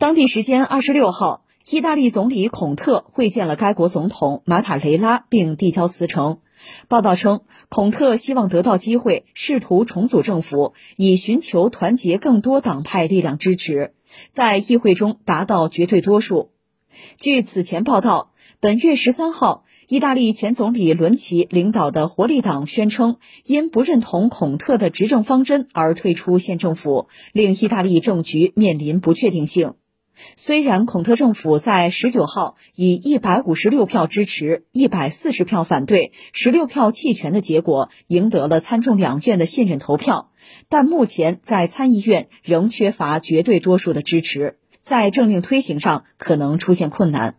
当地时间二十六号，意大利总理孔特会见了该国总统马塔雷拉，并递交辞呈。报道称，孔特希望得到机会，试图重组政府，以寻求团结更多党派力量支持，在议会中达到绝对多数。据此前报道，本月十三号，意大利前总理伦齐领导的活力党宣称，因不认同孔特的执政方针而退出县政府，令意大利政局面临不确定性。虽然孔特政府在十九号以一百五十六票支持、一百四十票反对、十六票弃权的结果赢得了参众两院的信任投票，但目前在参议院仍缺乏绝对多数的支持，在政令推行上可能出现困难。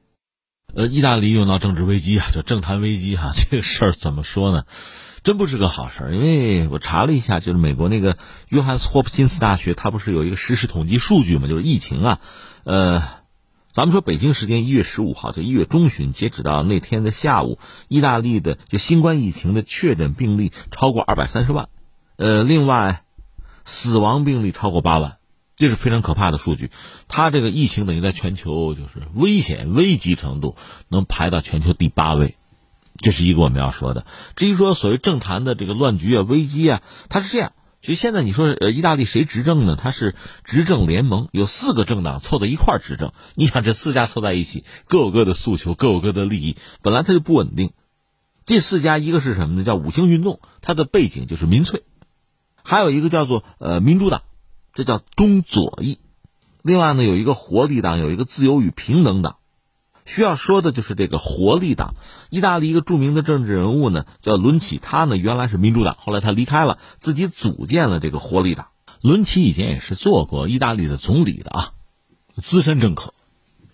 呃，意大利用到政治危机啊，就政坛危机哈，这个事儿怎么说呢？真不是个好事儿，因为我查了一下，就是美国那个约翰斯霍普金斯大学，它不是有一个实时统计数据嘛？就是疫情啊，呃，咱们说北京时间一月十五号，就一月中旬，截止到那天的下午，意大利的就新冠疫情的确诊病例超过二百三十万，呃，另外死亡病例超过八万，这是非常可怕的数据。它这个疫情等于在全球就是危险危机程度能排到全球第八位。这是一个我们要说的。至于说所谓政坛的这个乱局啊、危机啊，它是这样。就现在你说，呃，意大利谁执政呢？它是执政联盟，有四个政党凑在一块儿执政。你想，这四家凑在一起，各有各的诉求，各有各的利益，本来它就不稳定。这四家，一个是什么呢？叫五星运动，它的背景就是民粹；还有一个叫做呃民主党，这叫中左翼；另外呢，有一个活力党，有一个自由与平等党。需要说的就是这个活力党，意大利一个著名的政治人物呢，叫伦齐，他呢原来是民主党，后来他离开了，自己组建了这个活力党。伦齐以前也是做过意大利的总理的啊，资深政客，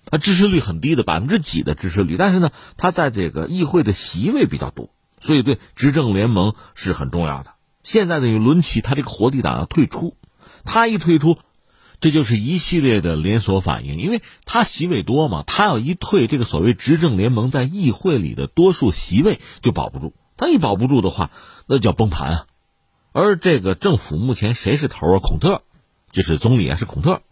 他支持率很低的百分之几的支持率，但是呢，他在这个议会的席位比较多，所以对执政联盟是很重要的。现在呢，伦齐他这个活力党要退出，他一退出。这就是一系列的连锁反应，因为他席位多嘛，他要一退，这个所谓执政联盟在议会里的多数席位就保不住。他一保不住的话，那叫崩盘啊。而这个政府目前谁是头啊？孔特，就是总理啊，是孔特。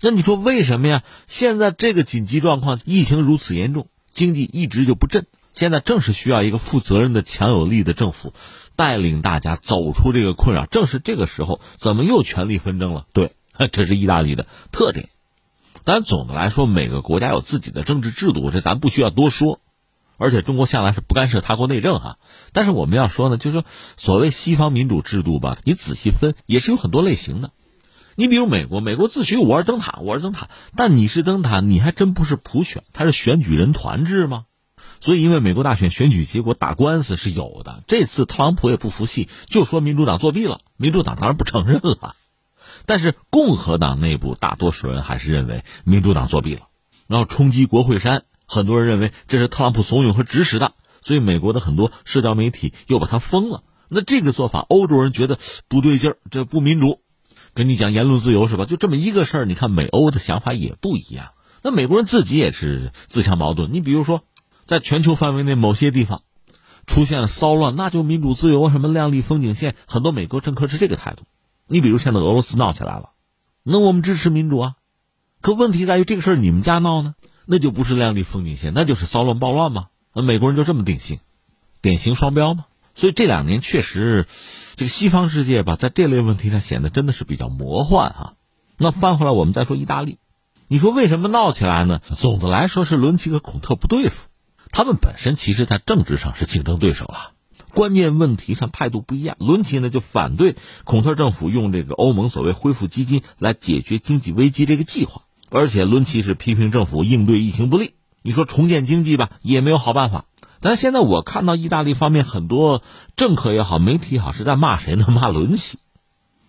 那你说为什么呀？现在这个紧急状况，疫情如此严重，经济一直就不振，现在正是需要一个负责任的、强有力的政府带领大家走出这个困扰。正是这个时候，怎么又权力纷争了？对。这是意大利的特点，但总的来说，每个国家有自己的政治制度，这咱不需要多说。而且中国向来是不干涉他国内政哈。但是我们要说呢，就是说，所谓西方民主制度吧，你仔细分也是有很多类型的。你比如美国，美国自诩我是灯塔，我是灯塔，但你是灯塔，你还真不是普选，它是选举人团制吗？所以，因为美国大选选举结果打官司是有的。这次特朗普也不服气，就说民主党作弊了，民主党当然不承认了。但是共和党内部大多数人还是认为民主党作弊了，然后冲击国会山，很多人认为这是特朗普怂恿和指使的，所以美国的很多社交媒体又把它封了。那这个做法，欧洲人觉得不对劲儿，这不民主。跟你讲言论自由是吧？就这么一个事儿，你看美欧的想法也不一样。那美国人自己也是自相矛盾。你比如说，在全球范围内某些地方出现了骚乱，那就民主自由什么亮丽风景线，很多美国政客是这个态度。你比如现在俄罗斯闹起来了，那我们支持民主啊，可问题在于这个事儿你们家闹呢，那就不是亮丽风景线，那就是骚乱暴乱嘛。美国人就这么定性，典型双标嘛。所以这两年确实，这个西方世界吧，在这类问题上显得真的是比较魔幻啊。那翻回来我们再说意大利，你说为什么闹起来呢？总的来说是伦齐和孔特不对付，他们本身其实在政治上是竞争对手啊。关键问题上态度不一样，伦齐呢就反对孔特政府用这个欧盟所谓恢复基金来解决经济危机这个计划，而且伦齐是批评政府应对疫情不利。你说重建经济吧，也没有好办法。但现在我看到意大利方面很多政客也好，媒体也好，是在骂谁呢？骂伦齐，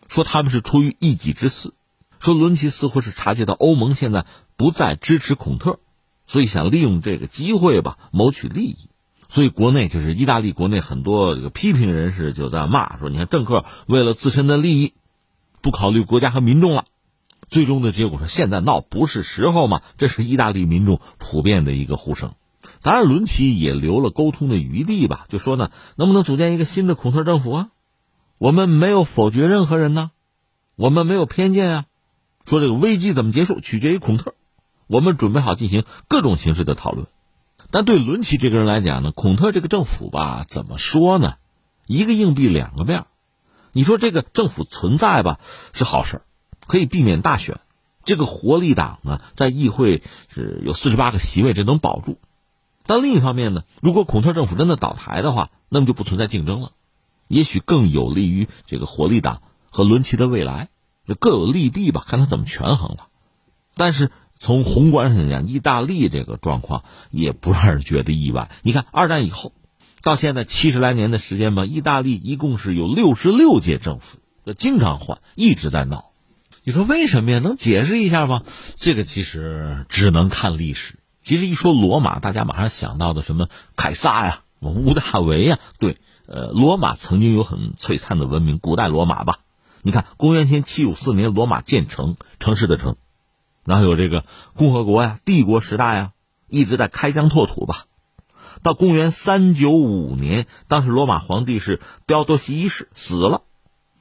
说他们是出于一己之私，说伦齐似乎是察觉到欧盟现在不再支持孔特，所以想利用这个机会吧，谋取利益。所以，国内就是意大利国内很多这个批评人士就在骂说：“你看政客为了自身的利益，不考虑国家和民众了。”最终的结果是现在闹不是时候嘛？这是意大利民众普遍的一个呼声。当然，伦齐也留了沟通的余地吧，就说呢，能不能组建一个新的孔特政府啊？我们没有否决任何人呢，我们没有偏见啊。说这个危机怎么结束，取决于孔特。我们准备好进行各种形式的讨论。但对伦齐这个人来讲呢，孔特这个政府吧，怎么说呢？一个硬币两个面你说这个政府存在吧，是好事可以避免大选。这个活力党呢，在议会是有四十八个席位，这能保住。但另一方面呢，如果孔特政府真的倒台的话，那么就不存在竞争了，也许更有利于这个活力党和伦齐的未来，就各有利弊吧，看他怎么权衡了。但是。从宏观上讲，意大利这个状况也不让人觉得意外。你看，二战以后到现在七十来年的时间吧，意大利一共是有六十六届政府，经常换，一直在闹。你说为什么呀？能解释一下吗？这个其实只能看历史。其实一说罗马，大家马上想到的什么凯撒呀、屋大维呀，对，呃，罗马曾经有很璀璨的文明，古代罗马吧。你看，公元前七五四年，罗马建成，城市的城。然后有这个共和国呀、帝国时代呀，一直在开疆拓土吧。到公元三九五年，当时罗马皇帝是刁多西一世死了，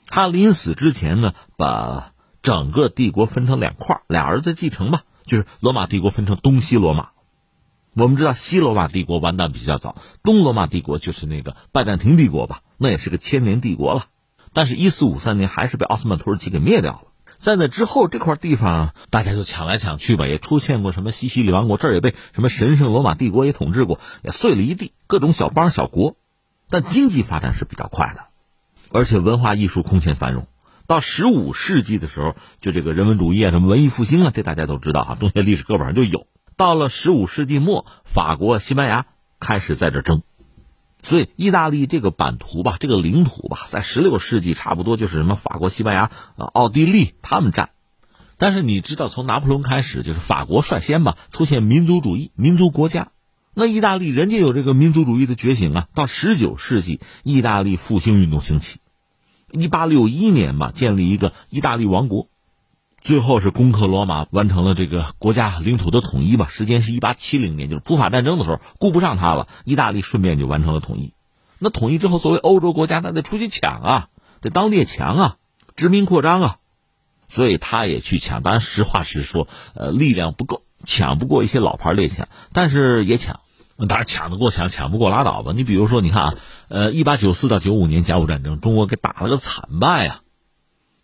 他临死之前呢，把整个帝国分成两块，俩儿子继承吧，就是罗马帝国分成东西罗马。我们知道西罗马帝国完蛋比较早，东罗马帝国就是那个拜占庭帝国吧，那也是个千年帝国了。但是，一四五三年还是被奥斯曼土耳其给灭掉了。在那之后，这块地方大家就抢来抢去吧，也出现过什么西西里王国，这儿也被什么神圣罗马帝国也统治过，也碎了一地，各种小邦小国。但经济发展是比较快的，而且文化艺术空前繁荣。到十五世纪的时候，就这个人文主义啊，什么文艺复兴啊，这大家都知道啊，中学历史课本上就有。到了十五世纪末，法国、西班牙开始在这争。所以，意大利这个版图吧，这个领土吧，在十六世纪差不多就是什么法国、西班牙、呃奥地利他们占。但是你知道，从拿破仑开始，就是法国率先吧出现民族主义、民族国家。那意大利人家有这个民族主义的觉醒啊。到十九世纪，意大利复兴运动兴起。一八六一年吧，建立一个意大利王国。最后是攻克罗马，完成了这个国家领土的统一吧。时间是一八七零年，就是普法战争的时候，顾不上他了，意大利顺便就完成了统一。那统一之后，作为欧洲国家，那得出去抢啊，得当列强啊，殖民扩张啊，所以他也去抢。当然，实话实说，呃，力量不够，抢不过一些老牌列强，但是也抢。当然，抢得过抢，抢不过拉倒吧。你比如说，你看啊，呃，一八九四到九五年甲午战争，中国给打了个惨败啊。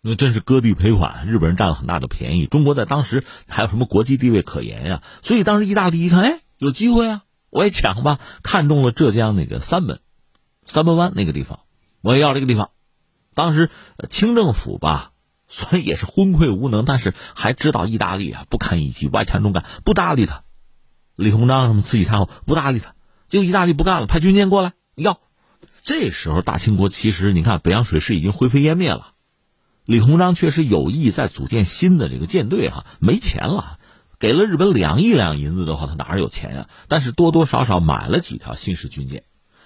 那真是割地赔款，日本人占了很大的便宜。中国在当时还有什么国际地位可言呀？所以当时意大利一看，哎，有机会啊，我也抢吧。看中了浙江那个三门，三门湾那个地方，我也要这个地方。当时清政府吧，虽然也是昏聩无能，但是还知道意大利啊不堪一击，外强中干，不搭理他。李鸿章什么慈禧太后不搭理他，结果意大利不干了，派军舰过来要。这时候大清国其实你看北洋水师已经灰飞烟灭了。李鸿章确实有意在组建新的这个舰队哈，没钱了，给了日本两亿两银子的话，他哪有钱呀？但是多多少少买了几条新式军舰，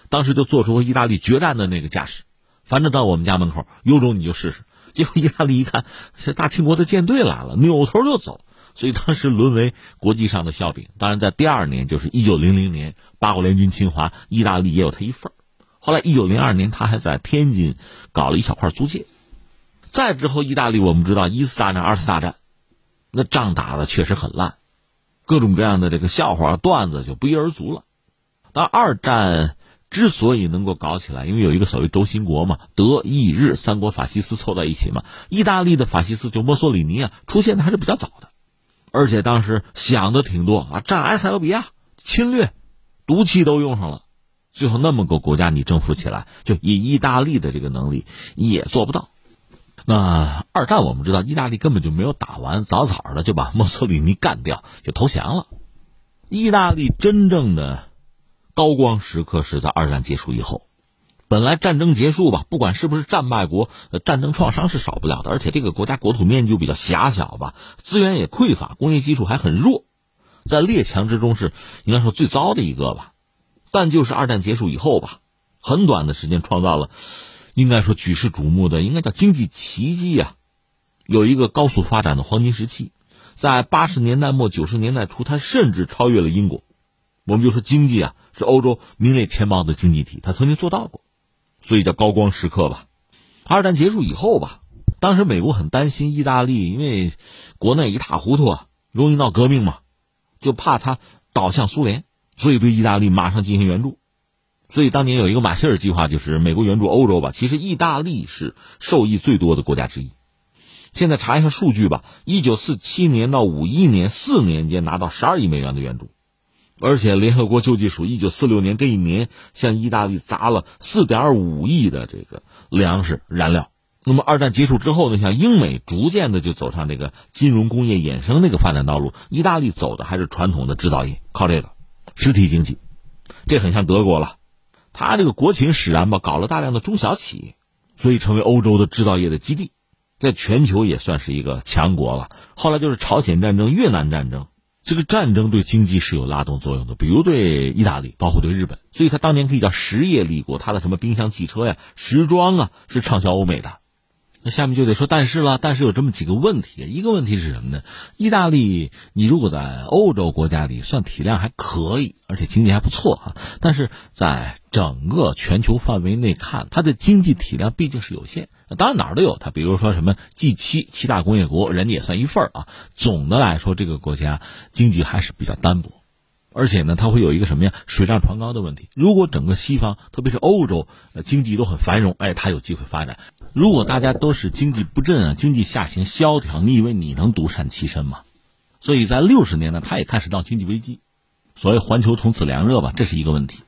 当时就做出和意大利决战的那个架势，反正到我们家门口，有种你就试试。结果意大利一看，这大清国的舰队来了，扭头就走，所以当时沦为国际上的笑柄。当然，在第二年，就是一九零零年，八国联军侵华，意大利也有他一份后来一九零二年，他还在天津搞了一小块租界。再之后，意大利我们知道一次大战、二次大战，那仗打的确实很烂，各种各样的这个笑话段子就不一而足了。但二战之所以能够搞起来，因为有一个所谓轴心国嘛，德意日三国法西斯凑在一起嘛。意大利的法西斯就墨索里尼啊，出现的还是比较早的，而且当时想的挺多啊，占埃塞俄比亚、侵略、毒气都用上了，最后那么个国家你征服起来，就以意大利的这个能力也做不到。那二战我们知道，意大利根本就没有打完，早早的就把墨索里尼干掉，就投降了。意大利真正的高光时刻是在二战结束以后。本来战争结束吧，不管是不是战败国，战争创伤是少不了的。而且这个国家国土面积就比较狭小吧，资源也匮乏，工业基础还很弱，在列强之中是应该说最糟的一个吧。但就是二战结束以后吧，很短的时间创造了。应该说举世瞩目的，应该叫经济奇迹啊！有一个高速发展的黄金时期，在八十年代末九十年代初，它甚至超越了英国。我们就说经济啊，是欧洲名列前茅的经济体，它曾经做到过，所以叫高光时刻吧。二战结束以后吧，当时美国很担心意大利，因为国内一塌糊涂啊，容易闹革命嘛。就怕他倒向苏联，所以对意大利马上进行援助。所以当年有一个马歇尔计划，就是美国援助欧洲吧。其实意大利是受益最多的国家之一。现在查一下数据吧，一九四七年到五一年四年间拿到十二亿美元的援助，而且联合国救济署一九四六年这一年向意大利砸了四点五亿的这个粮食燃料。那么二战结束之后呢，像英美逐渐的就走上这个金融工业衍生那个发展道路，意大利走的还是传统的制造业，靠这个实体经济，这很像德国了。他这个国情使然吧，搞了大量的中小企业，所以成为欧洲的制造业的基地，在全球也算是一个强国了。后来就是朝鲜战争、越南战争，这个战争对经济是有拉动作用的，比如对意大利，包括对日本，所以他当年可以叫实业立国。他的什么冰箱、汽车呀、时装啊，是畅销欧美的。那下面就得说但是了，但是有这么几个问题。一个问题是什么呢？意大利，你如果在欧洲国家里算体量还可以，而且经济还不错哈，但是在整个全球范围内看，它的经济体量毕竟是有限。当然哪儿都有它，比如说什么 G 七七大工业国，人家也算一份儿啊。总的来说，这个国家经济还是比较单薄，而且呢，它会有一个什么呀？水涨船高的问题。如果整个西方，特别是欧洲，经济都很繁荣，哎，它有机会发展。如果大家都是经济不振啊，经济下行萧条，你以为你能独善其身吗？所以在六十年代，他也开始闹经济危机，所谓环球从此凉热吧，这是一个问题。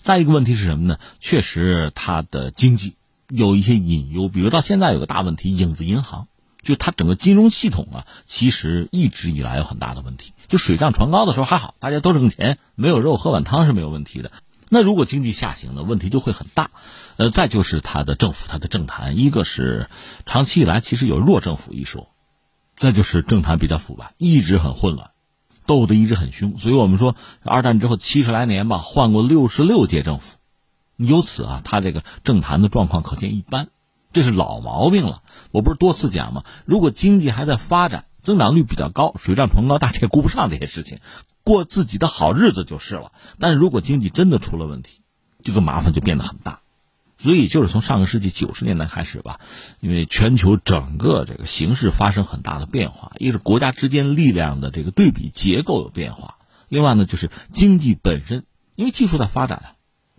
再一个问题是什么呢？确实，它的经济有一些隐忧，比如到现在有个大问题，影子银行，就它整个金融系统啊，其实一直以来有很大的问题。就水涨船高的时候还好，大家都挣钱，没有肉喝碗汤是没有问题的。那如果经济下行呢，问题就会很大。呃，再就是他的政府，他的政坛，一个是长期以来其实有弱政府一说，再就是政坛比较腐败，一直很混乱，斗得一直很凶。所以我们说，二战之后七十来年吧，换过六十六届政府，由此啊，他这个政坛的状况可见一斑，这是老毛病了。我不是多次讲吗？如果经济还在发展，增长率比较高，水涨船高，大家也顾不上这些事情，过自己的好日子就是了。但是如果经济真的出了问题，这个麻烦就变得很大。所以，就是从上个世纪九十年代开始吧，因为全球整个这个形势发生很大的变化，一个是国家之间力量的这个对比结构有变化，另外呢，就是经济本身，因为技术在发展，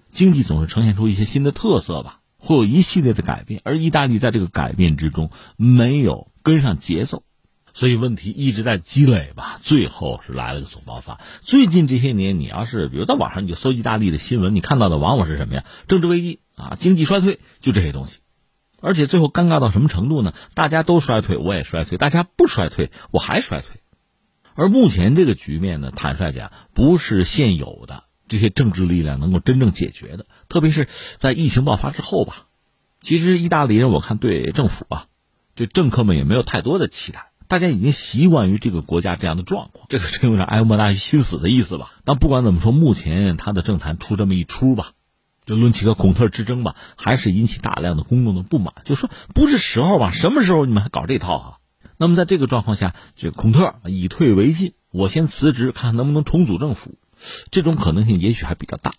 经济总是呈现出一些新的特色吧，会有一系列的改变，而意大利在这个改变之中没有跟上节奏，所以问题一直在积累吧，最后是来了个总爆发。最近这些年，你要是比如在网上你就搜意大利的新闻，你看到的往往是什么呀？政治危机。啊，经济衰退就这些东西，而且最后尴尬到什么程度呢？大家都衰退，我也衰退；大家不衰退，我还衰退。而目前这个局面呢，坦率讲，不是现有的这些政治力量能够真正解决的。特别是在疫情爆发之后吧，其实意大利人我看对政府啊，对政客们也没有太多的期待，大家已经习惯于这个国家这样的状况。这个真有点哀莫大于心死的意思吧。但不管怎么说，目前他的政坛出这么一出吧。就论起个孔特之争吧，还是引起大量的公众的不满。就说不是时候吧？什么时候你们还搞这套啊？那么在这个状况下，这孔特以退为进，我先辞职，看看能不能重组政府，这种可能性也许还比较大。